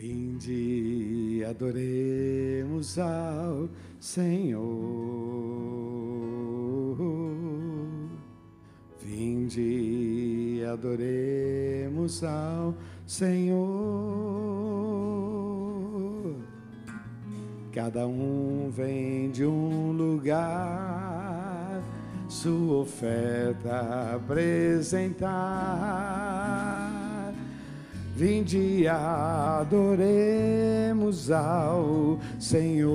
Vinde, adoremos ao Senhor. Vinde, adoremos ao Senhor. Cada um vem de um lugar, sua oferta apresentar. Vinde, adoremos ao Senhor.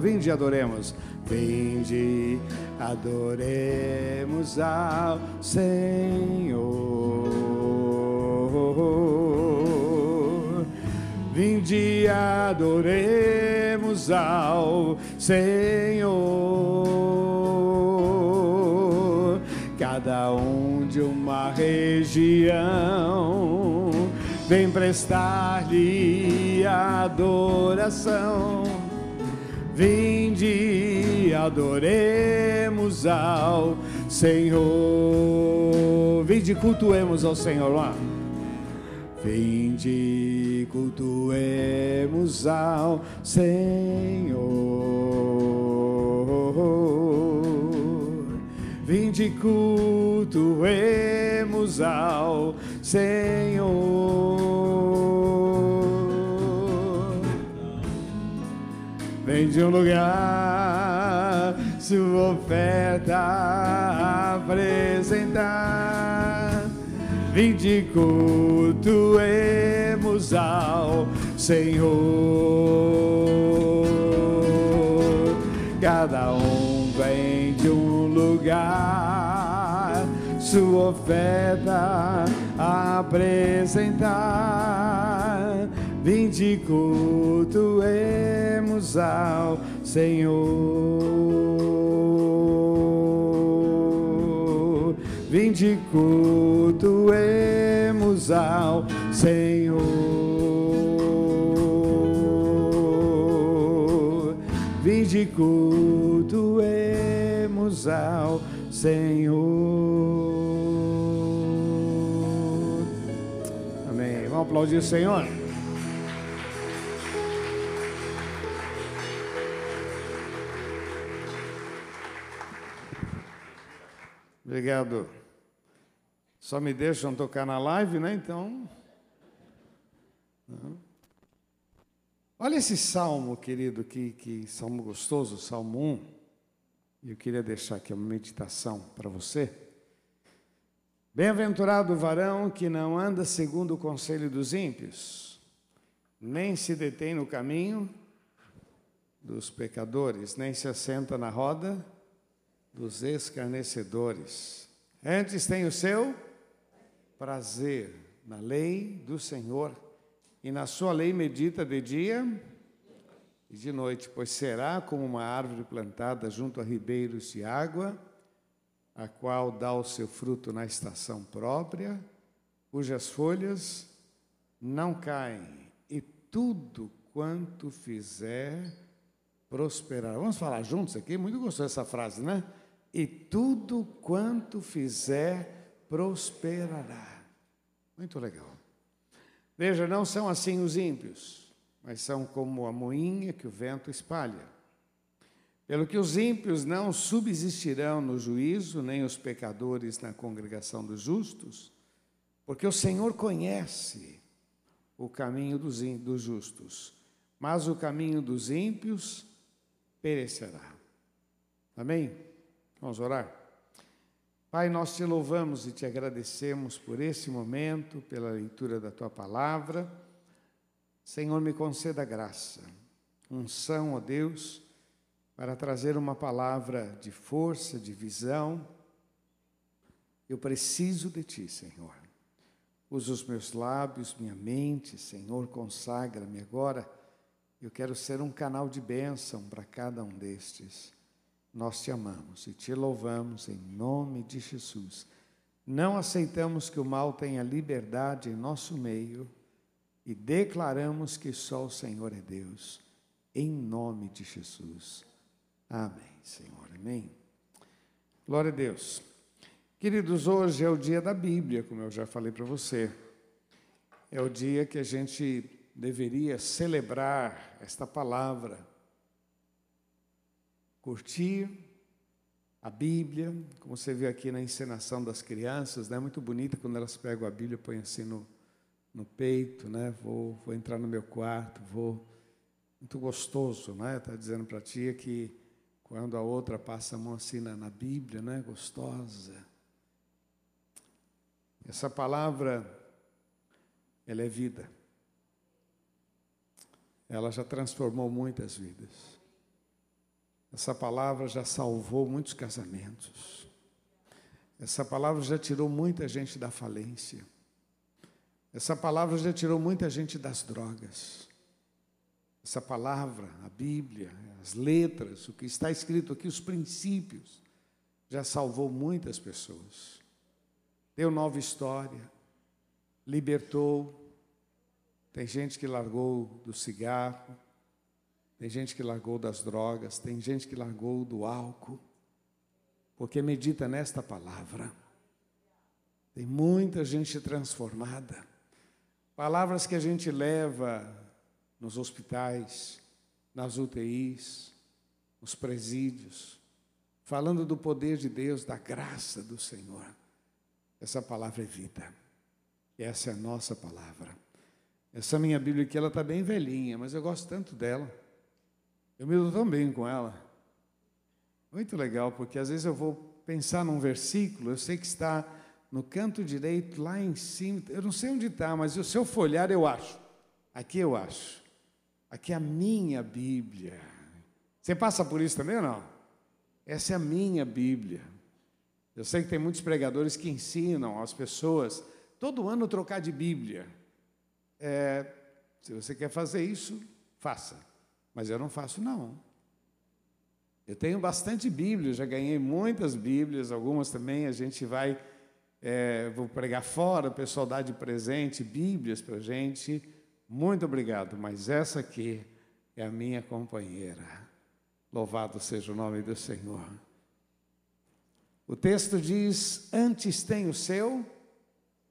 Vinde, adoremos. Vinde, adoremos ao Senhor. Vinde, adoremos ao Senhor. Cada um de uma região vem prestar-lhe adoração. Vinde, adoremos ao Senhor. Vinde, cultuemos ao Senhor lá. Vinde, cultuemos ao Senhor. Vinde, cultuemos ao Senhor. Vem de um lugar sua oferta apresentar. Vinde cultuemos ao Senhor. Cada um lugar, sua oferta apresentar. Vinde cultuemos ao Senhor. Vinde cultuemos ao Senhor. Vinde cultuemos ao Senhor. Amém. Vamos aplaudir o Senhor. Obrigado. Só me deixam tocar na live, né? Então. Olha esse salmo, querido, que, que salmo gostoso, Salmo 1. E eu queria deixar aqui uma meditação para você. Bem-aventurado o varão que não anda segundo o conselho dos ímpios, nem se detém no caminho dos pecadores, nem se assenta na roda dos escarnecedores. Antes tem o seu prazer na lei do Senhor, e na sua lei medita de dia e de noite, pois será como uma árvore plantada junto a ribeiros de água, a qual dá o seu fruto na estação própria, cujas folhas não caem, e tudo quanto fizer prosperará. Vamos falar juntos aqui? Muito gostosa essa frase, né? E tudo quanto fizer prosperará. Muito legal. Veja, não são assim os ímpios, mas são como a moinha que o vento espalha. Pelo que os ímpios não subsistirão no juízo, nem os pecadores na congregação dos justos, porque o Senhor conhece o caminho dos, dos justos, mas o caminho dos ímpios perecerá. Amém? Vamos orar? Pai, nós te louvamos e te agradecemos por esse momento, pela leitura da tua palavra. Senhor, me conceda graça, unção, ó Deus, para trazer uma palavra de força, de visão. Eu preciso de ti, Senhor. Usa os meus lábios, minha mente, Senhor, consagra-me agora. Eu quero ser um canal de bênção para cada um destes. Nós te amamos e te louvamos em nome de Jesus. Não aceitamos que o mal tenha liberdade em nosso meio e declaramos que só o Senhor é Deus, em nome de Jesus. Amém, Senhor. Amém. Glória a Deus. Queridos, hoje é o dia da Bíblia, como eu já falei para você. é o dia que a gente deveria celebrar esta palavra, curtir a Bíblia, como você vê aqui na encenação das crianças, né? Muito bonita quando elas pegam a Bíblia, põem assim no, no peito, né? Vou, vou entrar no meu quarto, vou. Muito gostoso, né? Está dizendo para a tia que quando a outra passa a mão assim na, na Bíblia, né? Gostosa. Essa palavra, ela é vida. Ela já transformou muitas vidas. Essa palavra já salvou muitos casamentos. Essa palavra já tirou muita gente da falência. Essa palavra já tirou muita gente das drogas. Essa palavra, a Bíblia, as letras, o que está escrito aqui, os princípios, já salvou muitas pessoas. Deu nova história, libertou. Tem gente que largou do cigarro, tem gente que largou das drogas, tem gente que largou do álcool, porque medita nesta palavra. Tem muita gente transformada. Palavras que a gente leva nos hospitais, nas UTIs, nos presídios, falando do poder de Deus, da graça do Senhor. Essa palavra é vida. Essa é a nossa palavra. Essa minha Bíblia aqui, ela está bem velhinha, mas eu gosto tanto dela. Eu me dou tão bem com ela. Muito legal, porque às vezes eu vou pensar num versículo, eu sei que está no canto direito, lá em cima, eu não sei onde está, mas se eu folhar, eu acho. Aqui eu acho. Aqui é a minha Bíblia. Você passa por isso também ou não? Essa é a minha Bíblia. Eu sei que tem muitos pregadores que ensinam as pessoas todo ano trocar de Bíblia. É, se você quer fazer isso, faça. Mas eu não faço, não. Eu tenho bastante Bíblia, já ganhei muitas Bíblias, algumas também a gente vai, é, vou pregar fora, o pessoal dá de presente Bíblias para gente. Muito obrigado, mas essa aqui é a minha companheira. Louvado seja o nome do Senhor. O texto diz: Antes tem o seu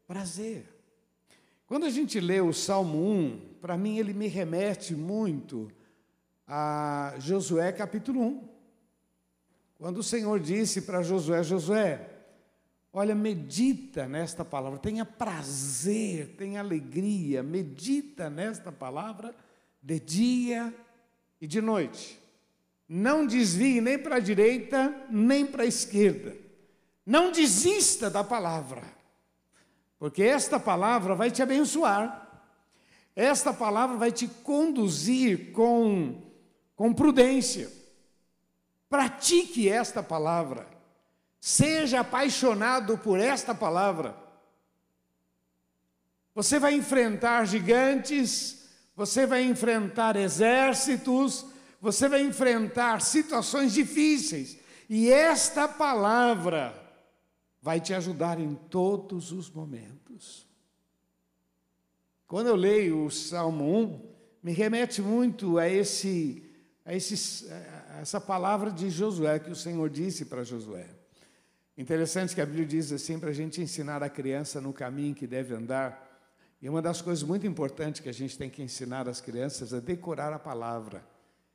prazer. Quando a gente lê o Salmo 1, para mim ele me remete muito a Josué capítulo 1. Quando o Senhor disse para Josué: Josué, olha, medita nesta palavra, tenha prazer, tenha alegria, medita nesta palavra de dia e de noite. Não desvie nem para a direita, nem para a esquerda. Não desista da palavra, porque esta palavra vai te abençoar. Esta palavra vai te conduzir com com prudência. Pratique esta palavra. Seja apaixonado por esta palavra. Você vai enfrentar gigantes, você vai enfrentar exércitos, você vai enfrentar situações difíceis. E esta palavra vai te ajudar em todos os momentos. Quando eu leio o Salmo 1, me remete muito a esse a, esses, a essa palavra de Josué que o Senhor disse para Josué. Interessante que a Bíblia diz assim para a gente ensinar a criança no caminho que deve andar. E uma das coisas muito importantes que a gente tem que ensinar às crianças é decorar a palavra,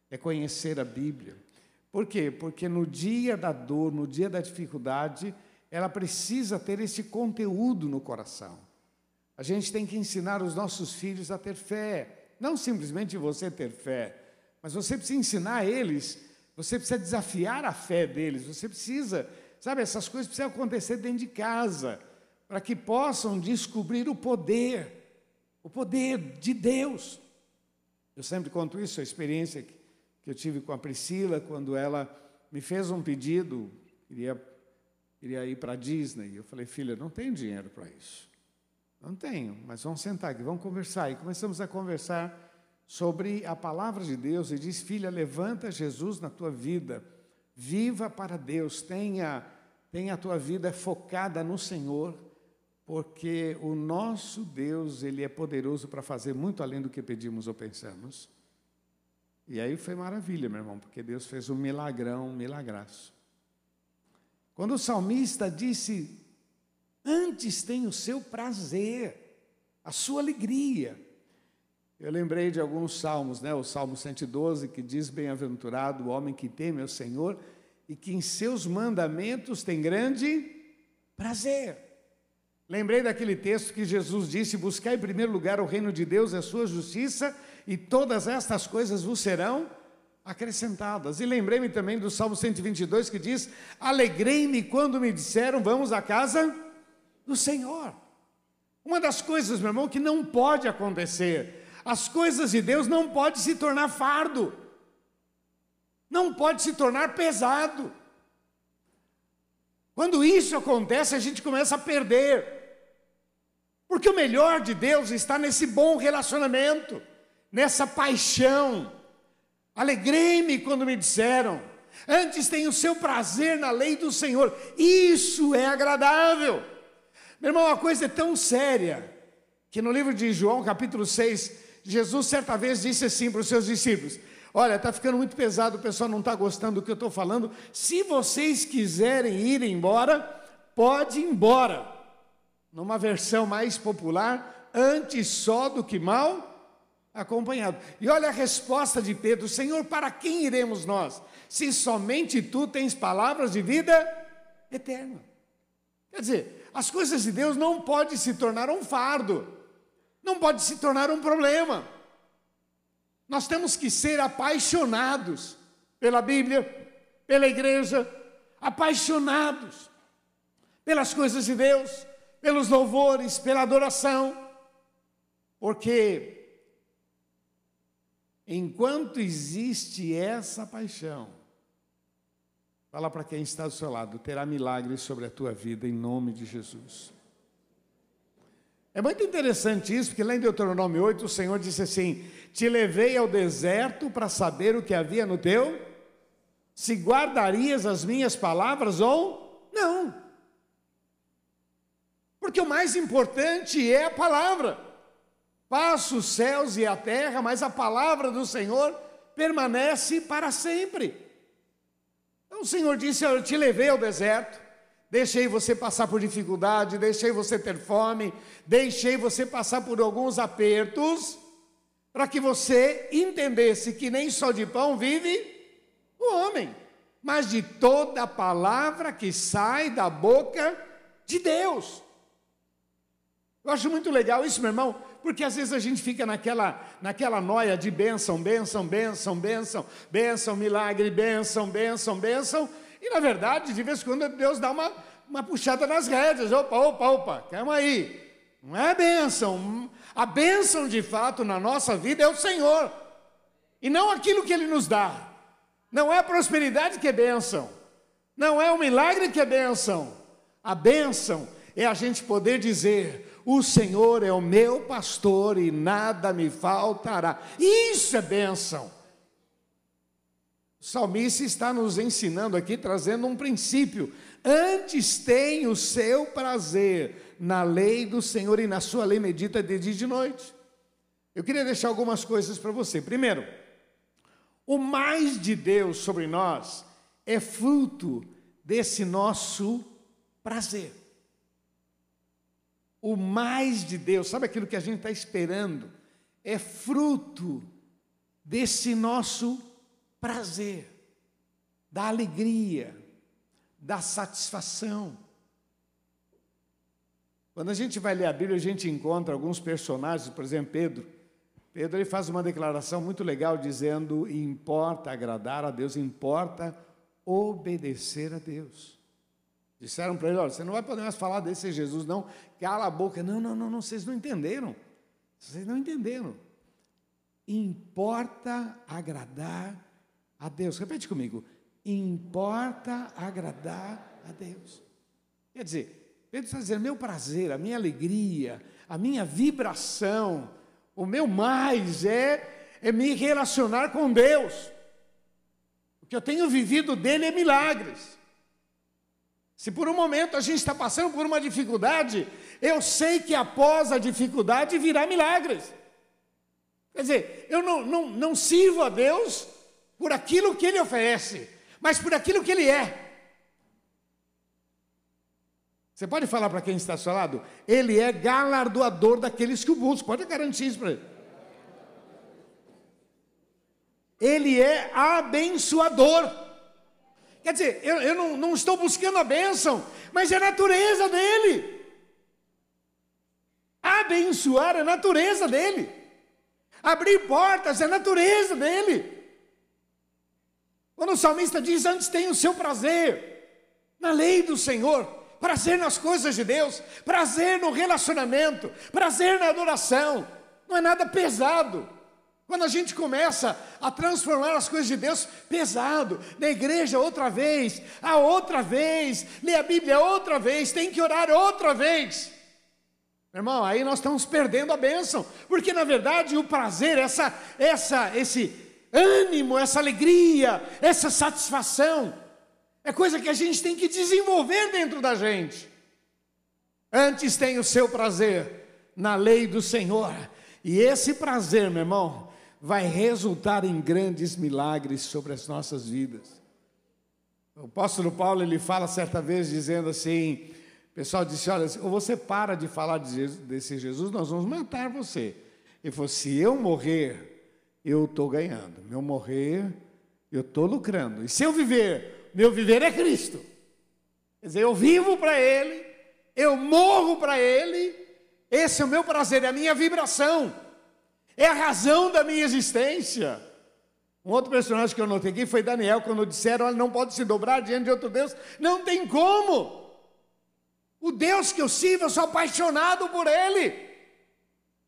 é conhecer a Bíblia. Por quê? Porque no dia da dor, no dia da dificuldade, ela precisa ter esse conteúdo no coração. A gente tem que ensinar os nossos filhos a ter fé, não simplesmente você ter fé, mas você precisa ensinar eles, você precisa desafiar a fé deles, você precisa, sabe, essas coisas precisam acontecer dentro de casa, para que possam descobrir o poder, o poder de Deus. Eu sempre conto isso, a experiência que, eu tive com a Priscila, quando ela me fez um pedido, queria, queria ir para a Disney. Eu falei, filha, não tenho dinheiro para isso. Não tenho, mas vamos sentar aqui, vamos conversar. E começamos a conversar sobre a palavra de Deus e diz: Filha, levanta Jesus na tua vida, viva para Deus, tenha, tenha a tua vida focada no Senhor, porque o nosso Deus, Ele é poderoso para fazer muito além do que pedimos ou pensamos. E aí foi maravilha, meu irmão, porque Deus fez um milagrão, um milagraço. Quando o salmista disse: Antes tem o seu prazer, a sua alegria. Eu lembrei de alguns salmos, né? O Salmo 112 que diz: Bem-aventurado o homem que teme ao Senhor e que em seus mandamentos tem grande prazer. Lembrei daquele texto que Jesus disse: Buscar em primeiro lugar o reino de Deus e a sua justiça, e todas estas coisas vos serão acrescentadas. E lembrei-me também do Salmo 122 que diz: Alegrei-me quando me disseram, vamos à casa do Senhor. Uma das coisas, meu irmão, que não pode acontecer as coisas de Deus não pode se tornar fardo, não pode se tornar pesado. Quando isso acontece, a gente começa a perder. Porque o melhor de Deus está nesse bom relacionamento, nessa paixão. Alegrei-me quando me disseram, antes tenho o seu prazer na lei do Senhor. Isso é agradável. Meu irmão, uma coisa é tão séria que no livro de João, capítulo 6, Jesus certa vez disse assim para os seus discípulos: Olha, está ficando muito pesado, o pessoal não está gostando do que eu estou falando. Se vocês quiserem ir embora, pode ir embora. Numa versão mais popular, antes só do que mal acompanhado. E olha a resposta de Pedro: Senhor, para quem iremos nós? Se somente tu tens palavras de vida eterna. Quer dizer, as coisas de Deus não podem se tornar um fardo não pode se tornar um problema. Nós temos que ser apaixonados pela Bíblia, pela igreja, apaixonados pelas coisas de Deus, pelos louvores, pela adoração, porque enquanto existe essa paixão, fala para quem está do seu lado, terá milagres sobre a tua vida em nome de Jesus. É muito interessante isso, porque lá em Deuteronômio 8 o Senhor disse assim: Te levei ao deserto para saber o que havia no teu, se guardarias as minhas palavras ou não. Porque o mais importante é a palavra. Passa os céus e a terra, mas a palavra do Senhor permanece para sempre. Então o Senhor disse: Eu te levei ao deserto deixei você passar por dificuldade, deixei você ter fome, deixei você passar por alguns apertos, para que você entendesse que nem só de pão vive o homem, mas de toda palavra que sai da boca de Deus. Eu acho muito legal isso, meu irmão, porque às vezes a gente fica naquela, naquela noia de bênção, bênção, bênção, bênção, bênção, milagre, bênção, bênção, bênção, e na verdade, de vez em quando, Deus dá uma, uma puxada nas rédeas. Opa, opa, opa, calma aí. Não é bênção. A bênção de fato na nossa vida é o Senhor. E não aquilo que Ele nos dá. Não é a prosperidade que é bênção. Não é o milagre que é bênção. A bênção é a gente poder dizer: O Senhor é o meu pastor e nada me faltará. Isso é bênção. O salmista está nos ensinando aqui, trazendo um princípio. Antes tem o seu prazer na lei do Senhor e na sua lei medita de dia e de noite. Eu queria deixar algumas coisas para você. Primeiro, o mais de Deus sobre nós é fruto desse nosso prazer. O mais de Deus, sabe aquilo que a gente está esperando? É fruto desse nosso prazer prazer, da alegria, da satisfação. Quando a gente vai ler a Bíblia, a gente encontra alguns personagens, por exemplo, Pedro. Pedro ele faz uma declaração muito legal dizendo: importa agradar a Deus, importa obedecer a Deus. Disseram para ele: olha, você não vai poder mais falar desse Jesus, não, cala a boca. Não, não, não, não, vocês não entenderam. Vocês não entenderam. Importa agradar a Deus. Repete comigo. Importa agradar a Deus. Quer dizer, Pedro está dizendo: meu prazer, a minha alegria, a minha vibração, o meu mais é, é me relacionar com Deus. O que eu tenho vivido dele é milagres. Se por um momento a gente está passando por uma dificuldade, eu sei que após a dificuldade virá milagres. Quer dizer, eu não, não, não sirvo a Deus por aquilo que ele oferece, mas por aquilo que ele é. Você pode falar para quem está ao seu lado? Ele é galardoador daqueles que o buscam. Pode garantir isso para ele. Ele é abençoador. Quer dizer, eu, eu não, não estou buscando a bênção, mas é a natureza dele. Abençoar é a natureza dele. Abrir portas é a natureza dele. Quando o salmista diz: Antes tem o seu prazer na lei do Senhor, prazer nas coisas de Deus, prazer no relacionamento, prazer na adoração, não é nada pesado. Quando a gente começa a transformar as coisas de Deus pesado, na igreja outra vez, a outra vez, ler a Bíblia outra vez, tem que orar outra vez. Irmão, aí nós estamos perdendo a bênção, porque na verdade o prazer, essa, essa, esse ânimo, essa alegria, essa satisfação, é coisa que a gente tem que desenvolver dentro da gente. Antes tem o seu prazer na lei do Senhor, e esse prazer, meu irmão, vai resultar em grandes milagres sobre as nossas vidas. O apóstolo Paulo ele fala certa vez dizendo assim: o pessoal disse: Olha, ou você para de falar desse Jesus, nós vamos matar você. Ele falou: Se eu morrer, eu estou ganhando. Meu morrer, eu estou lucrando. E se eu viver, meu viver é Cristo. Quer dizer, eu vivo para Ele, eu morro para Ele, esse é o meu prazer, é a minha vibração. É a razão da minha existência. Um outro personagem que eu notei aqui foi Daniel, quando disseram, ele não pode se dobrar diante de outro Deus. Não tem como. O Deus que eu sirvo, eu sou apaixonado por Ele.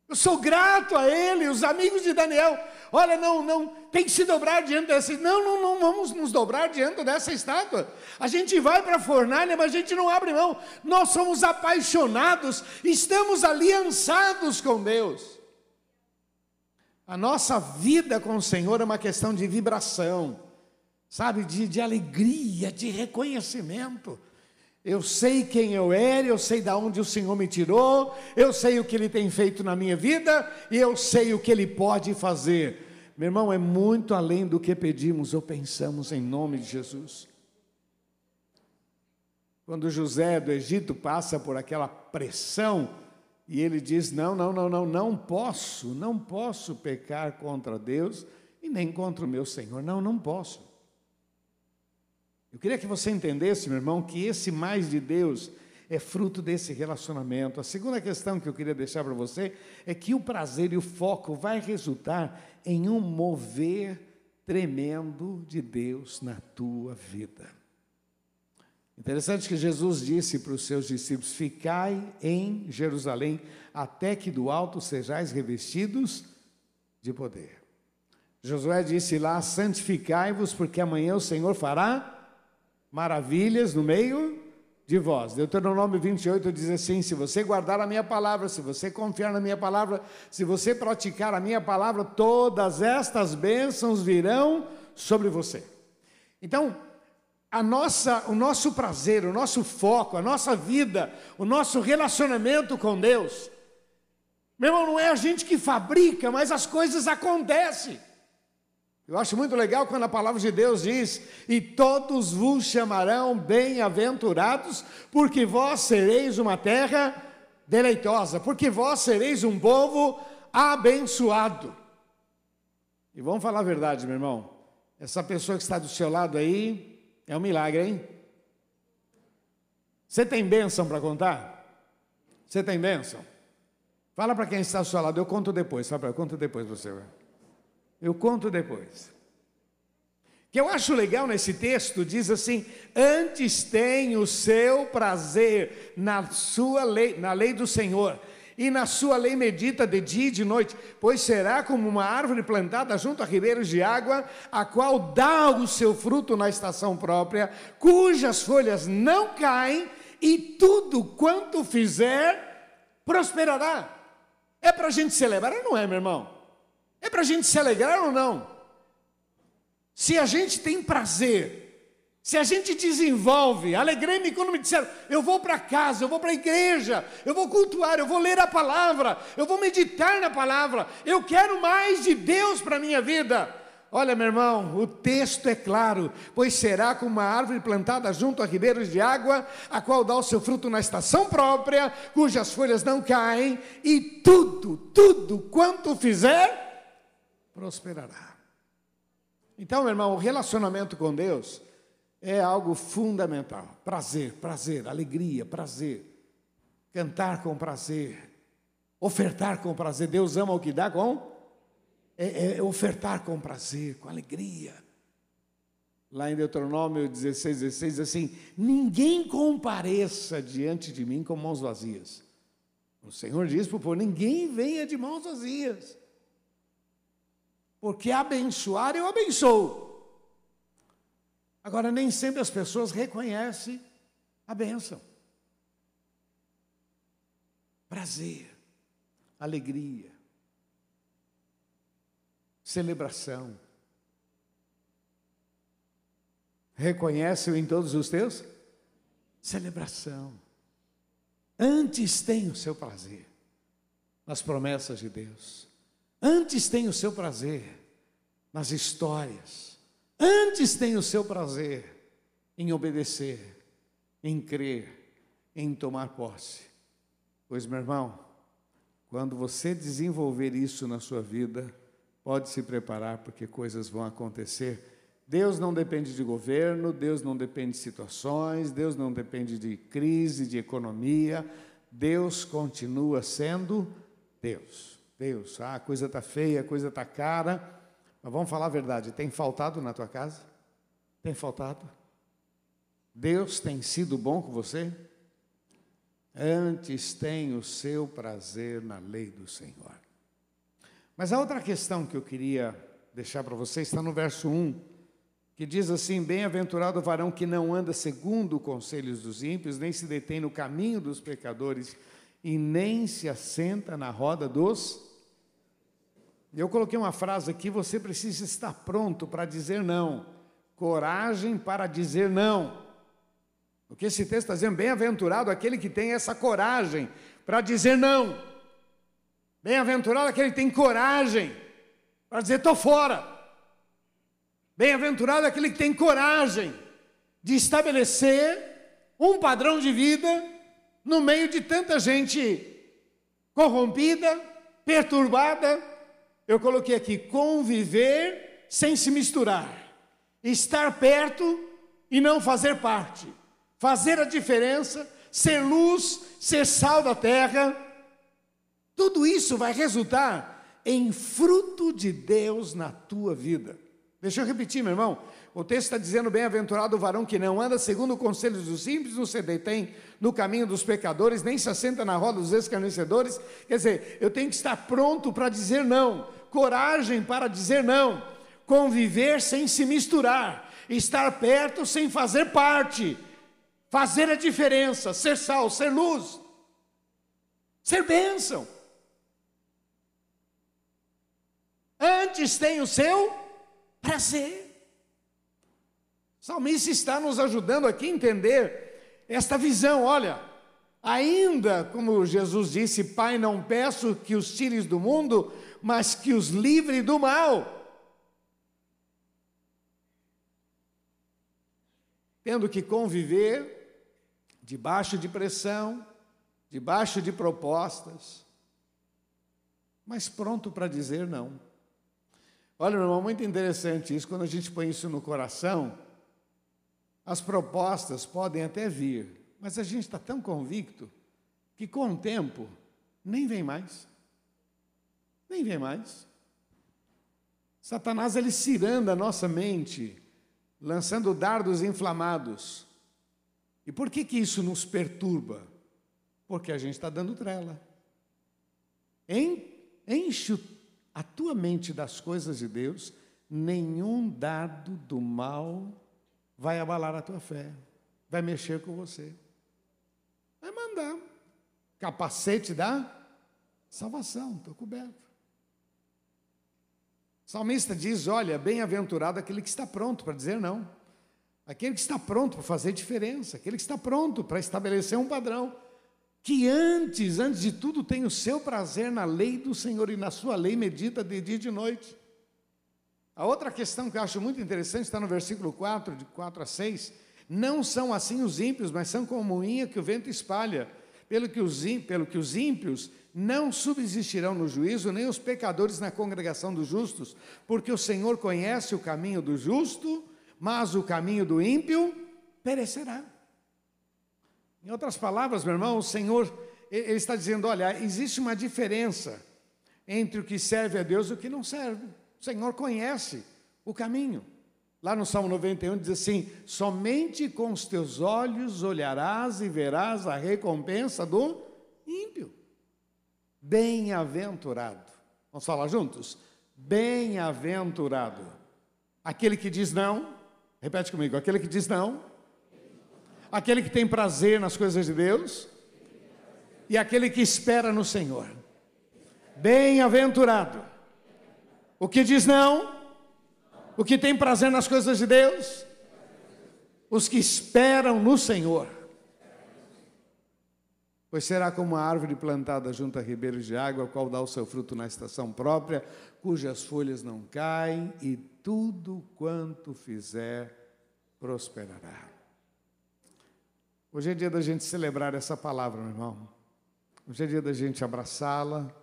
Eu sou grato a Ele. Os amigos de Daniel, olha, não, não, tem que se dobrar diante dessa. Não, não, não vamos nos dobrar diante dessa estátua. A gente vai para a fornalha, mas a gente não abre mão. Nós somos apaixonados, estamos aliançados com Deus. A nossa vida com o Senhor é uma questão de vibração, sabe, de, de alegria, de reconhecimento. Eu sei quem eu era, eu sei de onde o Senhor me tirou, eu sei o que Ele tem feito na minha vida e eu sei o que Ele pode fazer. Meu irmão, é muito além do que pedimos ou pensamos em nome de Jesus. Quando José do Egito passa por aquela pressão, e ele diz: Não, não, não, não, não posso, não posso pecar contra Deus e nem contra o meu Senhor. Não, não posso. Eu queria que você entendesse, meu irmão, que esse mais de Deus é fruto desse relacionamento. A segunda questão que eu queria deixar para você é que o prazer e o foco vai resultar em um mover tremendo de Deus na tua vida. Interessante que Jesus disse para os seus discípulos: Ficai em Jerusalém, até que do alto sejais revestidos de poder. Josué disse lá: Santificai-vos, porque amanhã o Senhor fará maravilhas no meio de vós. Deuteronômio 28 diz assim: Se você guardar a minha palavra, se você confiar na minha palavra, se você praticar a minha palavra, todas estas bênçãos virão sobre você. Então, a nossa, o nosso prazer, o nosso foco, a nossa vida, o nosso relacionamento com Deus. Meu irmão, não é a gente que fabrica, mas as coisas acontecem. Eu acho muito legal quando a palavra de Deus diz: E todos vos chamarão bem-aventurados, porque vós sereis uma terra deleitosa, porque vós sereis um povo abençoado. E vamos falar a verdade, meu irmão. Essa pessoa que está do seu lado aí, é um milagre, hein? Você tem bênção para contar? Você tem bênção? Fala para quem está ao seu lado, eu conto depois, sabe? Eu conto depois você. Eu conto depois. O que eu acho legal nesse texto diz assim: antes tem o seu prazer na sua lei, na lei do Senhor e na sua lei medita de dia e de noite, pois será como uma árvore plantada junto a ribeiros de água, a qual dá o seu fruto na estação própria, cujas folhas não caem, e tudo quanto fizer prosperará. É para a gente celebrar não é, meu irmão? É para a gente se alegrar ou não? Se a gente tem prazer se a gente desenvolve, alegrei-me quando me disseram, eu vou para casa, eu vou para a igreja, eu vou cultuar, eu vou ler a palavra, eu vou meditar na palavra, eu quero mais de Deus para a minha vida. Olha, meu irmão, o texto é claro: pois será como uma árvore plantada junto a ribeiros de água, a qual dá o seu fruto na estação própria, cujas folhas não caem, e tudo, tudo quanto fizer, prosperará. Então, meu irmão, o relacionamento com Deus é algo fundamental. Prazer, prazer, alegria, prazer. Cantar com prazer, ofertar com prazer. Deus ama o que dá com é, é ofertar com prazer, com alegria. Lá em Deuteronômio 16, 16, assim: ninguém compareça diante de mim com mãos vazias. O Senhor diz para o povo: ninguém venha de mãos vazias. Porque abençoar eu abençoo. Agora, nem sempre as pessoas reconhecem a bênção. Prazer, alegria, celebração. Reconhece-o em todos os teus? Celebração. Antes tem o seu prazer nas promessas de Deus. Antes tem o seu prazer nas histórias. Antes tem o seu prazer em obedecer, em crer, em tomar posse. Pois, meu irmão, quando você desenvolver isso na sua vida, Pode se preparar porque coisas vão acontecer. Deus não depende de governo, Deus não depende de situações, Deus não depende de crise, de economia. Deus continua sendo Deus. Deus, ah, a coisa está feia, a coisa está cara. Mas vamos falar a verdade: tem faltado na tua casa? Tem faltado? Deus tem sido bom com você? Antes tem o seu prazer na lei do Senhor. Mas a outra questão que eu queria deixar para vocês está no verso 1, que diz assim: Bem-aventurado o varão que não anda segundo os conselhos dos ímpios, nem se detém no caminho dos pecadores, e nem se assenta na roda dos. Eu coloquei uma frase aqui: você precisa estar pronto para dizer não, coragem para dizer não. O que esse texto está dizendo? Bem-aventurado aquele que tem essa coragem para dizer não. Bem-aventurado aquele que tem coragem para dizer: estou fora. Bem-aventurado aquele que tem coragem de estabelecer um padrão de vida no meio de tanta gente corrompida, perturbada. Eu coloquei aqui: conviver sem se misturar, estar perto e não fazer parte, fazer a diferença, ser luz, ser sal da terra tudo isso vai resultar em fruto de Deus na tua vida. Deixa eu repetir, meu irmão. O texto está dizendo: Bem-aventurado o varão que não anda segundo o conselho dos simples, não se detém no caminho dos pecadores, nem se assenta na roda dos escarnecedores. Quer dizer, eu tenho que estar pronto para dizer não, coragem para dizer não, conviver sem se misturar, estar perto sem fazer parte, fazer a diferença, ser sal, ser luz, ser bênção. antes tem o seu prazer. O salmista está nos ajudando aqui a entender esta visão. Olha, ainda como Jesus disse, Pai, não peço que os tires do mundo, mas que os livre do mal. Tendo que conviver debaixo de pressão, debaixo de propostas, mas pronto para dizer não. Olha, meu irmão, muito interessante isso. Quando a gente põe isso no coração, as propostas podem até vir, mas a gente está tão convicto que com o tempo nem vem mais. Nem vem mais. Satanás ele ciranda a nossa mente, lançando dardos inflamados. E por que que isso nos perturba? Porque a gente está dando trela. Enche a tua mente das coisas de Deus, nenhum dado do mal vai abalar a tua fé, vai mexer com você. Vai mandar. Capacete da salvação, estou coberto. O salmista diz: Olha, bem-aventurado aquele que está pronto para dizer não, aquele que está pronto para fazer diferença, aquele que está pronto para estabelecer um padrão que antes, antes de tudo, tem o seu prazer na lei do Senhor e na sua lei medita de dia e de noite. A outra questão que eu acho muito interessante está no versículo 4, de 4 a 6. Não são assim os ímpios, mas são como moinha que o vento espalha. Pelo que, os, pelo que os ímpios não subsistirão no juízo, nem os pecadores na congregação dos justos, porque o Senhor conhece o caminho do justo, mas o caminho do ímpio perecerá. Em outras palavras, meu irmão, o Senhor ele está dizendo: olha, existe uma diferença entre o que serve a Deus e o que não serve. O Senhor conhece o caminho. Lá no Salmo 91 diz assim: somente com os teus olhos olharás e verás a recompensa do ímpio. Bem-aventurado. Vamos falar juntos? Bem-aventurado. Aquele que diz não, repete comigo: aquele que diz não, aquele que tem prazer nas coisas de Deus e aquele que espera no Senhor. Bem-aventurado. O que diz não, o que tem prazer nas coisas de Deus, os que esperam no Senhor. Pois será como uma árvore plantada junto a ribeiros de água, a qual dá o seu fruto na estação própria, cujas folhas não caem, e tudo quanto fizer prosperará. Hoje é dia da gente celebrar essa palavra, meu irmão. Hoje é dia da gente abraçá-la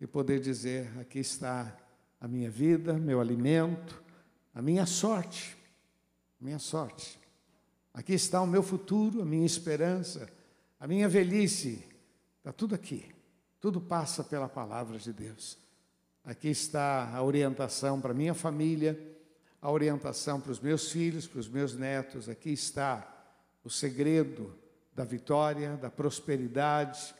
e poder dizer: aqui está a minha vida, meu alimento, a minha sorte, minha sorte. Aqui está o meu futuro, a minha esperança, a minha velhice. Está tudo aqui. Tudo passa pela palavra de Deus. Aqui está a orientação para minha família, a orientação para os meus filhos, para os meus netos. Aqui está o segredo da vitória, da prosperidade.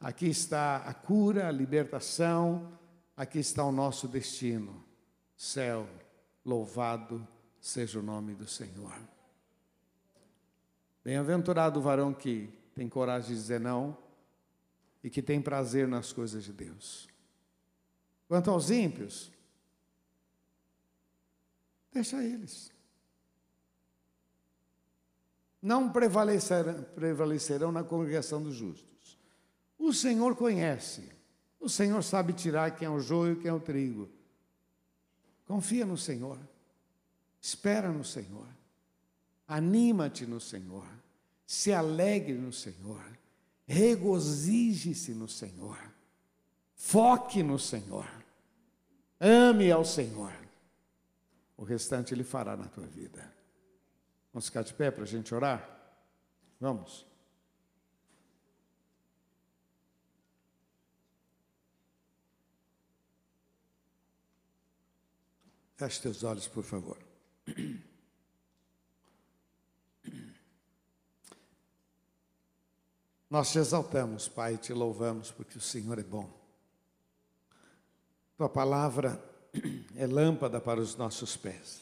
Aqui está a cura, a libertação, aqui está o nosso destino. Céu, louvado seja o nome do Senhor. Bem-aventurado o varão que tem coragem de dizer não e que tem prazer nas coisas de Deus. Quanto aos ímpios, deixa eles. Não prevalecerão, prevalecerão na congregação dos justos. O Senhor conhece o Senhor sabe tirar quem é o joio e quem é o trigo. Confia no Senhor. Espera no Senhor. Anima-te no Senhor. Se alegre no Senhor. Regozije-se no Senhor. Foque no Senhor. Ame ao Senhor. O restante Ele fará na tua vida. Vamos ficar de pé para a gente orar? Vamos. Feche teus olhos, por favor. Nós te exaltamos, Pai, e te louvamos porque o Senhor é bom. Tua palavra é lâmpada para os nossos pés.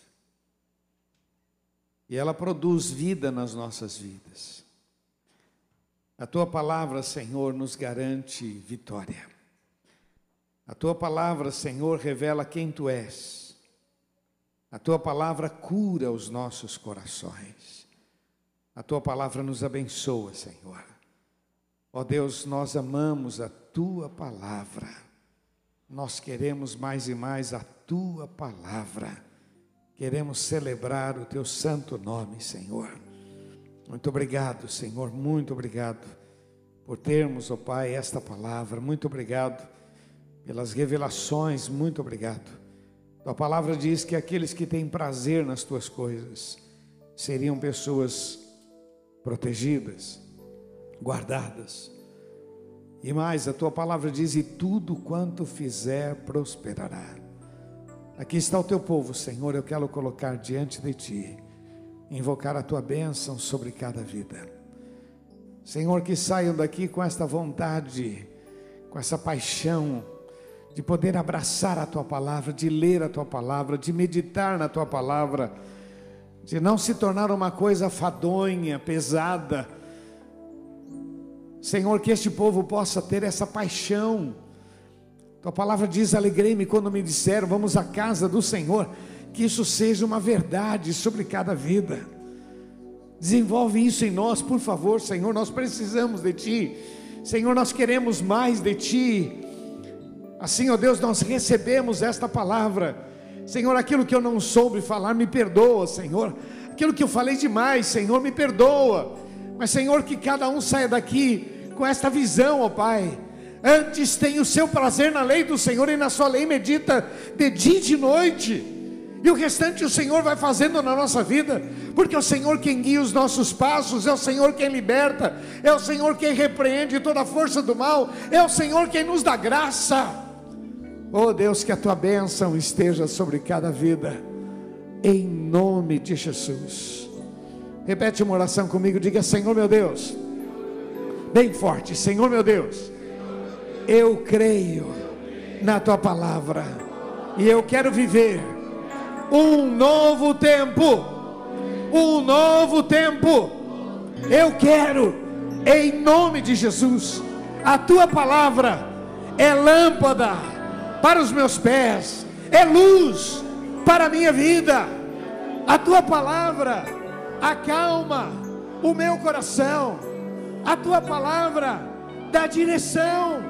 E ela produz vida nas nossas vidas. A tua palavra, Senhor, nos garante vitória. A tua palavra, Senhor, revela quem tu és a tua palavra cura os nossos corações. A tua palavra nos abençoa, Senhor. Ó Deus, nós amamos a tua palavra. Nós queremos mais e mais a tua palavra. Queremos celebrar o teu santo nome, Senhor. Muito obrigado, Senhor, muito obrigado por termos, ó Pai, esta palavra. Muito obrigado pelas revelações, muito obrigado tua palavra diz que aqueles que têm prazer nas tuas coisas seriam pessoas protegidas, guardadas. E mais, a tua palavra diz: e tudo quanto fizer prosperará. Aqui está o teu povo, Senhor, eu quero colocar diante de ti, invocar a tua bênção sobre cada vida. Senhor, que saiam daqui com esta vontade, com essa paixão, de poder abraçar a tua palavra, de ler a tua palavra, de meditar na tua palavra, de não se tornar uma coisa fadonha, pesada. Senhor, que este povo possa ter essa paixão. Tua palavra diz: Alegrei-me quando me disseram, vamos à casa do Senhor. Que isso seja uma verdade sobre cada vida. Desenvolve isso em nós, por favor, Senhor. Nós precisamos de Ti. Senhor, nós queremos mais de Ti. Assim, ó Deus, nós recebemos esta palavra Senhor, aquilo que eu não soube falar, me perdoa, Senhor. Aquilo que eu falei demais, Senhor, me perdoa. Mas, Senhor, que cada um saia daqui com esta visão, ó Pai. Antes tem o seu prazer na lei do Senhor e na sua lei medita de dia e de noite. E o restante o Senhor vai fazendo na nossa vida, porque é o Senhor quem guia os nossos passos, é o Senhor quem liberta, é o Senhor quem repreende toda a força do mal, é o Senhor quem nos dá graça. Oh Deus, que a tua bênção esteja sobre cada vida, em nome de Jesus. Repete uma oração comigo, diga: Senhor meu Deus, bem forte, Senhor meu Deus, eu creio na tua palavra, e eu quero viver um novo tempo. Um novo tempo. Eu quero, em nome de Jesus, a tua palavra é lâmpada para os meus pés, é luz para a minha vida. A tua palavra acalma o meu coração, a tua palavra dá direção.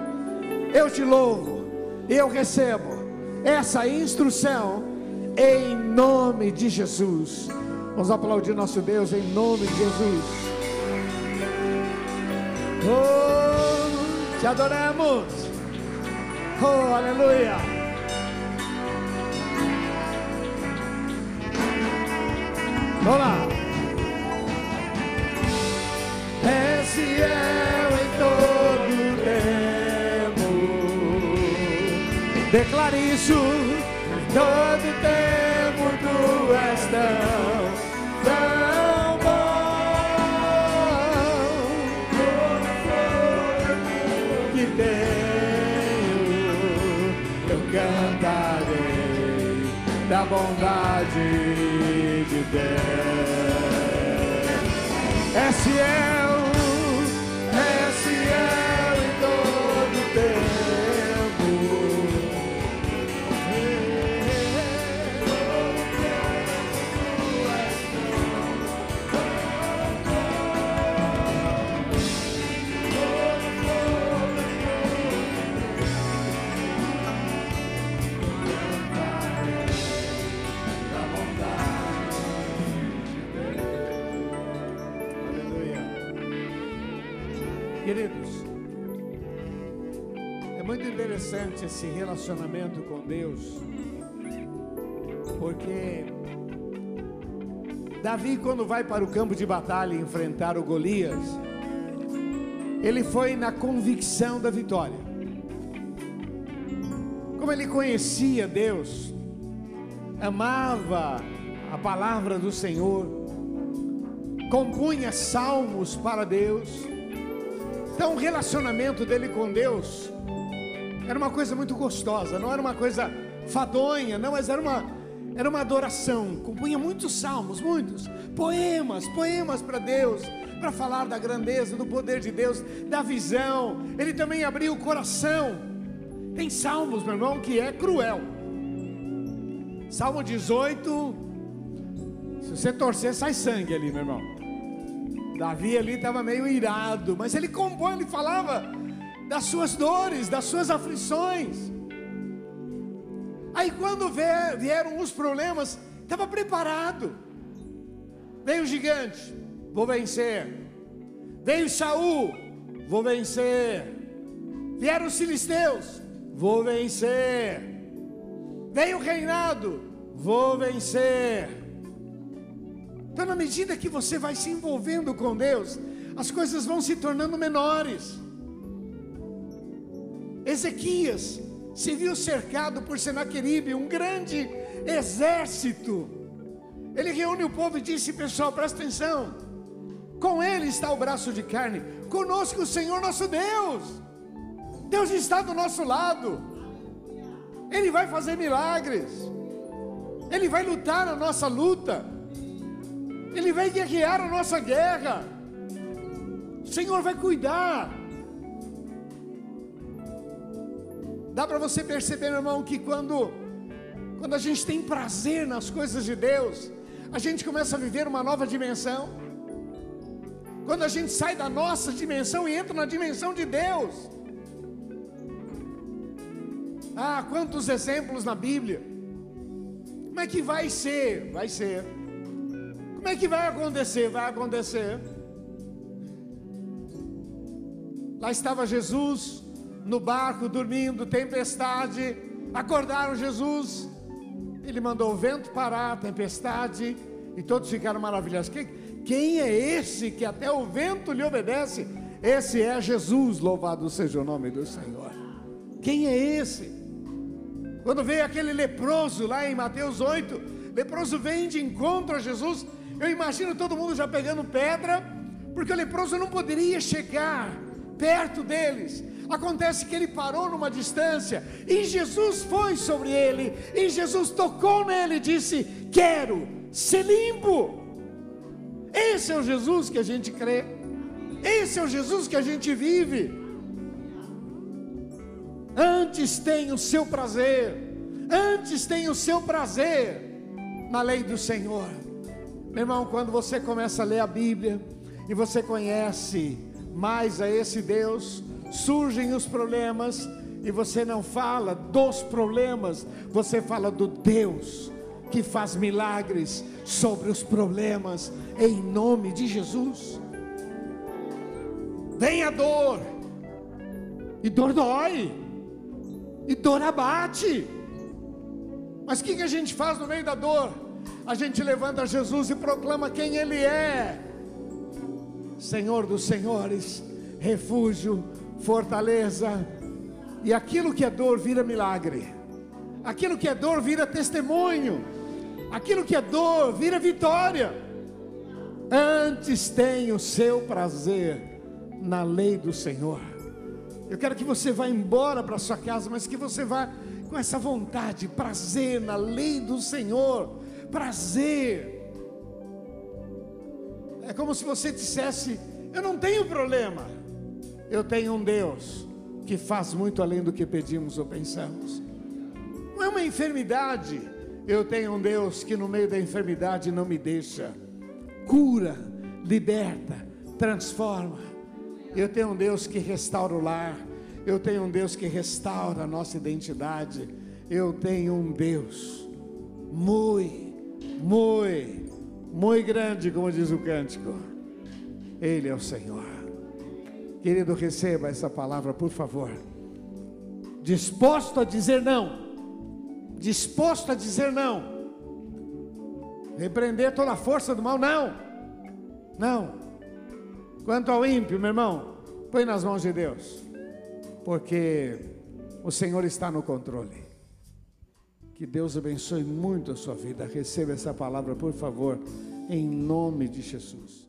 Eu te louvo, eu recebo essa instrução em nome de Jesus. Vamos aplaudir nosso Deus em nome de Jesus. Oh, te adoramos. Oh, aleluia. Vamos lá. É em todo tempo. Declare isso todo tempo tu és tão de interessante esse relacionamento com Deus, porque Davi, quando vai para o campo de batalha enfrentar o Golias, ele foi na convicção da vitória. Como ele conhecia Deus, amava a palavra do Senhor, compunha salmos para Deus. Então, o relacionamento dele com Deus era uma coisa muito gostosa, não era uma coisa fadonha, não, mas era uma, era uma adoração. Compunha muitos salmos, muitos poemas, poemas para Deus, para falar da grandeza, do poder de Deus, da visão. Ele também abriu o coração. Tem salmos, meu irmão, que é cruel. Salmo 18, se você torcer, sai sangue ali, meu irmão. Davi ali estava meio irado, mas ele compõe, ele falava das suas dores, das suas aflições. Aí quando vieram os problemas, estava preparado. Veio o gigante, vou vencer. Veio Saul, vou vencer. Vieram os filisteus, vou vencer. Veio o reinado, vou vencer. Então, na medida que você vai se envolvendo com Deus, as coisas vão se tornando menores. Ezequias se viu cercado por Senaqueribe, um grande exército. Ele reúne o povo e disse: Pessoal, presta atenção. Com ele está o braço de carne, conosco o Senhor nosso Deus. Deus está do nosso lado. Ele vai fazer milagres. Ele vai lutar a nossa luta. Ele vai guerrear a nossa guerra. O Senhor vai cuidar. Dá para você perceber, meu irmão, que quando, quando a gente tem prazer nas coisas de Deus, a gente começa a viver uma nova dimensão. Quando a gente sai da nossa dimensão e entra na dimensão de Deus. Ah, quantos exemplos na Bíblia Como é que vai ser? Vai ser. Como é que vai acontecer? Vai acontecer. Lá estava Jesus no barco dormindo, tempestade. Acordaram Jesus. Ele mandou o vento parar, tempestade, e todos ficaram maravilhados. Quem, quem é esse que até o vento lhe obedece? Esse é Jesus, louvado seja o nome do Senhor. Quem é esse? Quando veio aquele leproso lá em Mateus 8, leproso vem de encontro a Jesus. Eu imagino todo mundo já pegando pedra, porque o leproso não poderia chegar perto deles. Acontece que ele parou numa distância e Jesus foi sobre ele, e Jesus tocou nele e disse: Quero ser limpo. Esse é o Jesus que a gente crê, esse é o Jesus que a gente vive. Antes tem o seu prazer, antes tem o seu prazer na lei do Senhor. Meu irmão, quando você começa a ler a Bíblia e você conhece mais a esse Deus, surgem os problemas e você não fala dos problemas, você fala do Deus que faz milagres sobre os problemas, em nome de Jesus. Vem a dor, e dor dói, e dor abate, mas o que, que a gente faz no meio da dor? A gente levanta Jesus e proclama quem Ele é: Senhor dos Senhores, refúgio, fortaleza, e aquilo que é dor vira milagre, aquilo que é dor vira testemunho, aquilo que é dor vira vitória. Antes tem o seu prazer na lei do Senhor. Eu quero que você vá embora para sua casa, mas que você vá com essa vontade, prazer na lei do Senhor, prazer. É como se você dissesse: Eu não tenho problema, eu tenho um Deus que faz muito além do que pedimos ou pensamos. Não é uma enfermidade. Eu tenho um Deus que no meio da enfermidade não me deixa. Cura, liberta, transforma. Eu tenho um Deus que restaura o lar. Eu tenho um Deus que restaura a nossa identidade. Eu tenho um Deus muito, muito, muito grande, como diz o cântico. Ele é o Senhor. Querido, receba essa palavra, por favor. Disposto a dizer não. Disposto a dizer não. Repreender toda a força do mal, não. Não. Quanto ao ímpio, meu irmão, põe nas mãos de Deus. Porque o Senhor está no controle. Que Deus abençoe muito a sua vida. Receba essa palavra, por favor, em nome de Jesus.